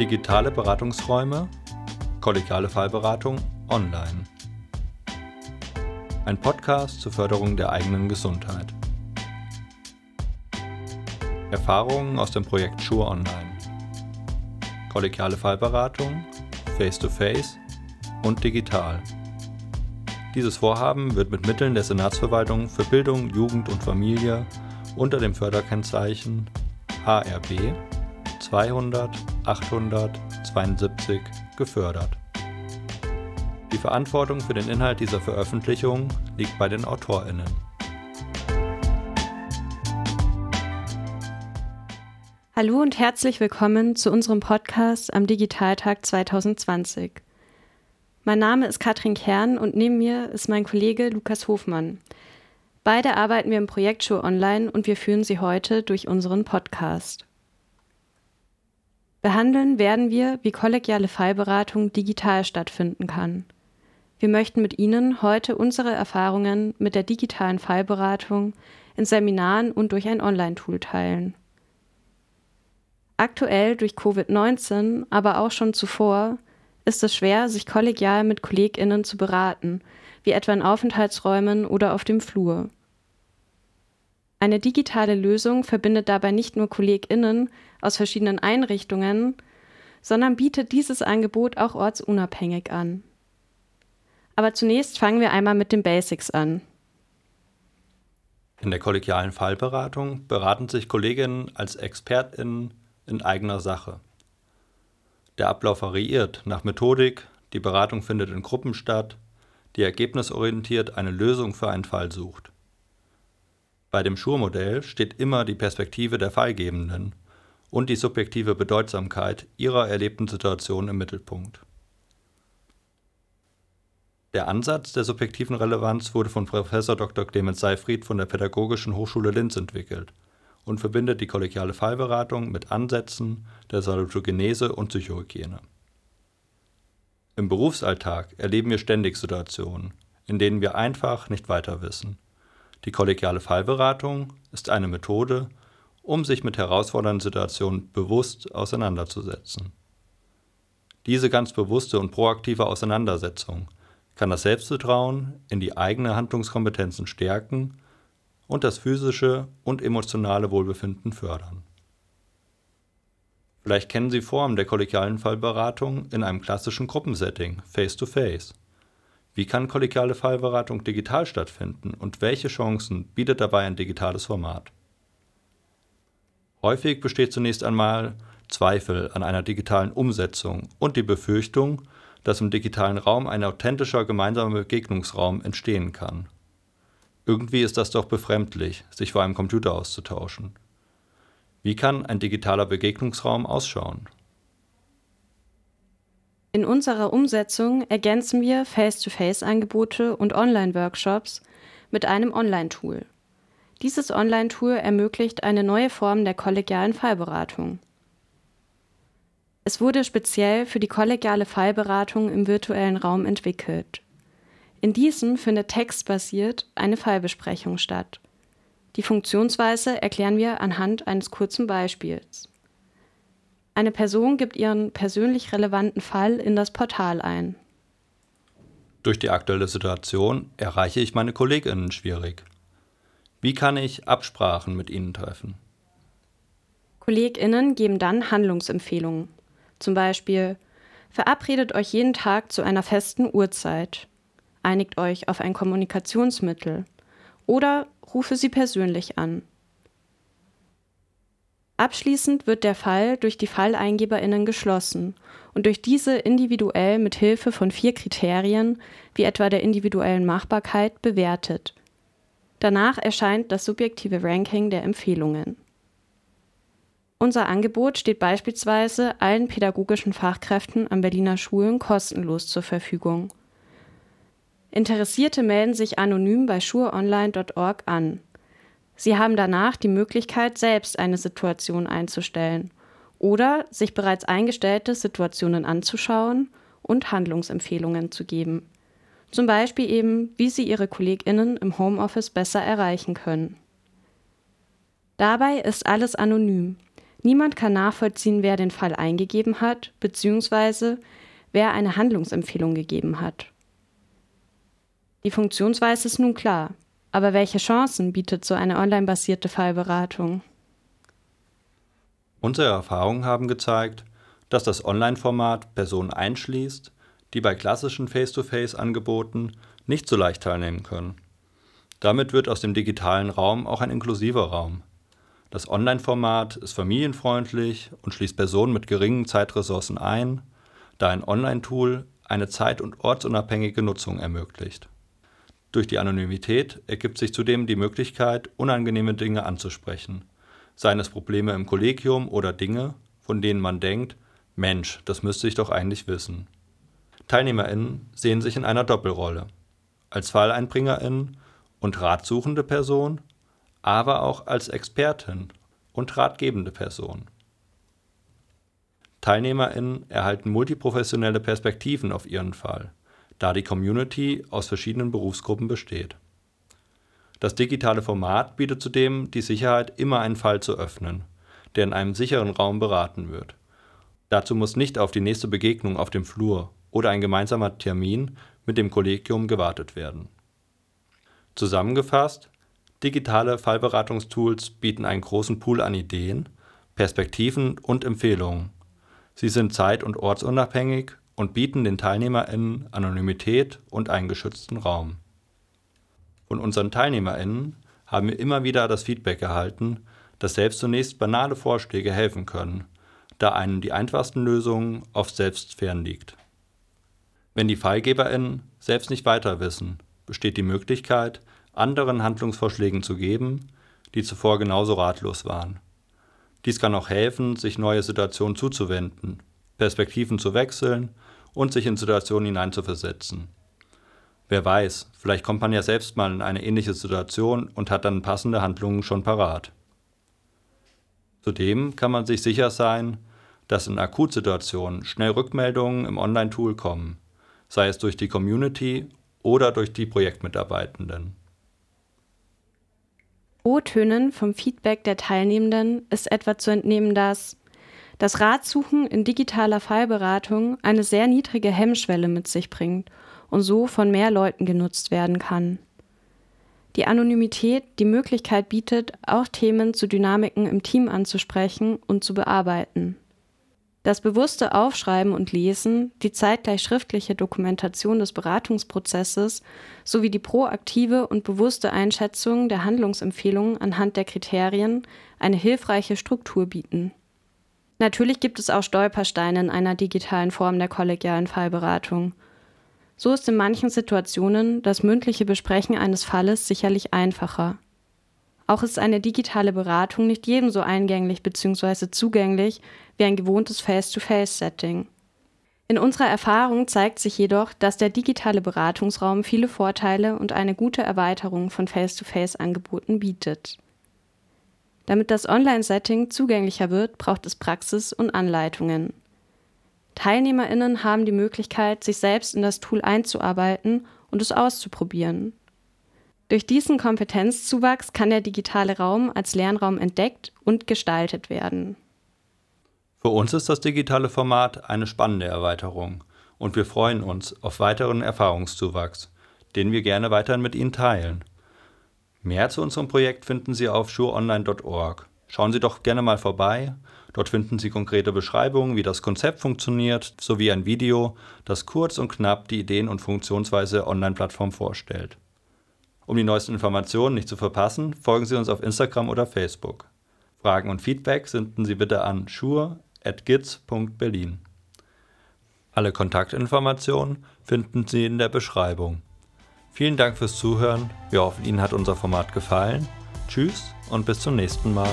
Digitale Beratungsräume, kollegiale Fallberatung online. Ein Podcast zur Förderung der eigenen Gesundheit. Erfahrungen aus dem Projekt Sure Online. Kollegiale Fallberatung, Face-to-Face und digital. Dieses Vorhaben wird mit Mitteln der Senatsverwaltung für Bildung, Jugend und Familie unter dem Förderkennzeichen HRB 200 872 gefördert. Die Verantwortung für den Inhalt dieser Veröffentlichung liegt bei den AutorInnen. Hallo und herzlich willkommen zu unserem Podcast am Digitaltag 2020. Mein Name ist Katrin Kern und neben mir ist mein Kollege Lukas Hofmann. Beide arbeiten wir im Projekt Show Online und wir führen Sie heute durch unseren Podcast. Behandeln werden wir, wie kollegiale Fallberatung digital stattfinden kann. Wir möchten mit Ihnen heute unsere Erfahrungen mit der digitalen Fallberatung in Seminaren und durch ein Online-Tool teilen. Aktuell durch Covid-19, aber auch schon zuvor, ist es schwer, sich kollegial mit KollegInnen zu beraten, wie etwa in Aufenthaltsräumen oder auf dem Flur. Eine digitale Lösung verbindet dabei nicht nur KollegInnen aus verschiedenen Einrichtungen, sondern bietet dieses Angebot auch ortsunabhängig an. Aber zunächst fangen wir einmal mit den Basics an. In der kollegialen Fallberatung beraten sich Kolleginnen als ExpertInnen in eigener Sache. Der Ablauf variiert nach Methodik, die Beratung findet in Gruppen statt, die ergebnisorientiert eine Lösung für einen Fall sucht. Bei dem Schur-Modell steht immer die Perspektive der Fallgebenden und die subjektive Bedeutsamkeit ihrer erlebten Situation im Mittelpunkt. Der Ansatz der subjektiven Relevanz wurde von Prof. Dr. Clemens Seifried von der Pädagogischen Hochschule Linz entwickelt und verbindet die kollegiale Fallberatung mit Ansätzen der Salutogenese und Psychohygiene. Im Berufsalltag erleben wir ständig Situationen, in denen wir einfach nicht weiter wissen. Die kollegiale Fallberatung ist eine Methode, um sich mit herausfordernden Situationen bewusst auseinanderzusetzen. Diese ganz bewusste und proaktive Auseinandersetzung kann das Selbstvertrauen in die eigene Handlungskompetenzen stärken und das physische und emotionale Wohlbefinden fördern. Vielleicht kennen Sie Formen der kollegialen Fallberatung in einem klassischen Gruppensetting, face-to-face. -face. Wie kann kollegiale Fallberatung digital stattfinden und welche Chancen bietet dabei ein digitales Format? Häufig besteht zunächst einmal Zweifel an einer digitalen Umsetzung und die Befürchtung, dass im digitalen Raum ein authentischer gemeinsamer Begegnungsraum entstehen kann. Irgendwie ist das doch befremdlich, sich vor einem Computer auszutauschen. Wie kann ein digitaler Begegnungsraum ausschauen? In unserer Umsetzung ergänzen wir Face-to-Face-Angebote und Online-Workshops mit einem Online-Tool. Dieses Online-Tool ermöglicht eine neue Form der kollegialen Fallberatung. Es wurde speziell für die kollegiale Fallberatung im virtuellen Raum entwickelt. In diesem findet textbasiert eine Fallbesprechung statt. Die Funktionsweise erklären wir anhand eines kurzen Beispiels. Eine Person gibt ihren persönlich relevanten Fall in das Portal ein. Durch die aktuelle Situation erreiche ich meine Kolleginnen schwierig. Wie kann ich Absprachen mit ihnen treffen? Kolleginnen geben dann Handlungsempfehlungen. Zum Beispiel verabredet euch jeden Tag zu einer festen Uhrzeit, einigt euch auf ein Kommunikationsmittel oder rufe sie persönlich an. Abschließend wird der Fall durch die FalleingeberInnen geschlossen und durch diese individuell mit Hilfe von vier Kriterien, wie etwa der individuellen Machbarkeit, bewertet. Danach erscheint das subjektive Ranking der Empfehlungen. Unser Angebot steht beispielsweise allen pädagogischen Fachkräften an Berliner Schulen kostenlos zur Verfügung. Interessierte melden sich anonym bei schureonline.org an. Sie haben danach die Möglichkeit, selbst eine Situation einzustellen oder sich bereits eingestellte Situationen anzuschauen und Handlungsempfehlungen zu geben. Zum Beispiel eben, wie Sie Ihre KollegInnen im Homeoffice besser erreichen können. Dabei ist alles anonym. Niemand kann nachvollziehen, wer den Fall eingegeben hat, bzw. wer eine Handlungsempfehlung gegeben hat. Die Funktionsweise ist nun klar, aber welche Chancen bietet so eine online-basierte Fallberatung? Unsere Erfahrungen haben gezeigt, dass das Online-Format Personen einschließt, die bei klassischen Face-to-Face-Angeboten nicht so leicht teilnehmen können. Damit wird aus dem digitalen Raum auch ein inklusiver Raum. Das Online-Format ist familienfreundlich und schließt Personen mit geringen Zeitressourcen ein, da ein Online-Tool eine zeit- und ortsunabhängige Nutzung ermöglicht. Durch die Anonymität ergibt sich zudem die Möglichkeit, unangenehme Dinge anzusprechen, seien es Probleme im Kollegium oder Dinge, von denen man denkt, Mensch, das müsste ich doch eigentlich wissen. TeilnehmerInnen sehen sich in einer Doppelrolle. Als FalleinbringerInnen und ratsuchende Person, aber auch als Expertin und ratgebende Person. TeilnehmerInnen erhalten multiprofessionelle Perspektiven auf ihren Fall, da die Community aus verschiedenen Berufsgruppen besteht. Das digitale Format bietet zudem die Sicherheit, immer einen Fall zu öffnen, der in einem sicheren Raum beraten wird. Dazu muss nicht auf die nächste Begegnung auf dem Flur oder ein gemeinsamer Termin mit dem Kollegium gewartet werden. Zusammengefasst, digitale Fallberatungstools bieten einen großen Pool an Ideen, Perspektiven und Empfehlungen. Sie sind zeit- und ortsunabhängig und bieten den TeilnehmerInnen Anonymität und einen geschützten Raum. Von unseren TeilnehmerInnen haben wir immer wieder das Feedback erhalten, dass selbst zunächst banale Vorschläge helfen können, da einem die einfachsten Lösungen oft selbst fern. Wenn die FallgeberInnen selbst nicht weiter wissen, besteht die Möglichkeit, anderen Handlungsvorschlägen zu geben, die zuvor genauso ratlos waren. Dies kann auch helfen, sich neue Situationen zuzuwenden, Perspektiven zu wechseln und sich in Situationen hineinzuversetzen. Wer weiß, vielleicht kommt man ja selbst mal in eine ähnliche Situation und hat dann passende Handlungen schon parat. Zudem kann man sich sicher sein, dass in Akutsituationen schnell Rückmeldungen im Online-Tool kommen, sei es durch die Community oder durch die Projektmitarbeitenden. O-Tönen vom Feedback der Teilnehmenden ist etwa zu entnehmen, dass das Ratsuchen in digitaler Fallberatung eine sehr niedrige Hemmschwelle mit sich bringt und so von mehr Leuten genutzt werden kann. Die Anonymität die Möglichkeit bietet, auch Themen zu Dynamiken im Team anzusprechen und zu bearbeiten. Das bewusste Aufschreiben und Lesen, die zeitgleich schriftliche Dokumentation des Beratungsprozesses sowie die proaktive und bewusste Einschätzung der Handlungsempfehlungen anhand der Kriterien eine hilfreiche Struktur bieten. Natürlich gibt es auch Stolpersteine in einer digitalen Form der kollegialen Fallberatung. So ist in manchen Situationen das mündliche Besprechen eines Falles sicherlich einfacher. Auch ist eine digitale Beratung nicht jedem so eingänglich bzw. zugänglich wie ein gewohntes Face-to-Face-Setting. In unserer Erfahrung zeigt sich jedoch, dass der digitale Beratungsraum viele Vorteile und eine gute Erweiterung von Face-to-Face-Angeboten bietet. Damit das Online-Setting zugänglicher wird, braucht es Praxis und Anleitungen. TeilnehmerInnen haben die Möglichkeit, sich selbst in das Tool einzuarbeiten und es auszuprobieren. Durch diesen Kompetenzzuwachs kann der digitale Raum als Lernraum entdeckt und gestaltet werden. Für uns ist das digitale Format eine spannende Erweiterung und wir freuen uns auf weiteren Erfahrungszuwachs, den wir gerne weiterhin mit Ihnen teilen. Mehr zu unserem Projekt finden Sie auf sureonline.org. Schauen Sie doch gerne mal vorbei. Dort finden Sie konkrete Beschreibungen, wie das Konzept funktioniert, sowie ein Video, das kurz und knapp die Ideen und Funktionsweise der Online-Plattform vorstellt. Um die neuesten Informationen nicht zu verpassen, folgen Sie uns auf Instagram oder Facebook. Fragen und Feedback senden Sie bitte an schur.giz.berlin. Alle Kontaktinformationen finden Sie in der Beschreibung. Vielen Dank fürs Zuhören. Wir hoffen, Ihnen hat unser Format gefallen. Tschüss und bis zum nächsten Mal.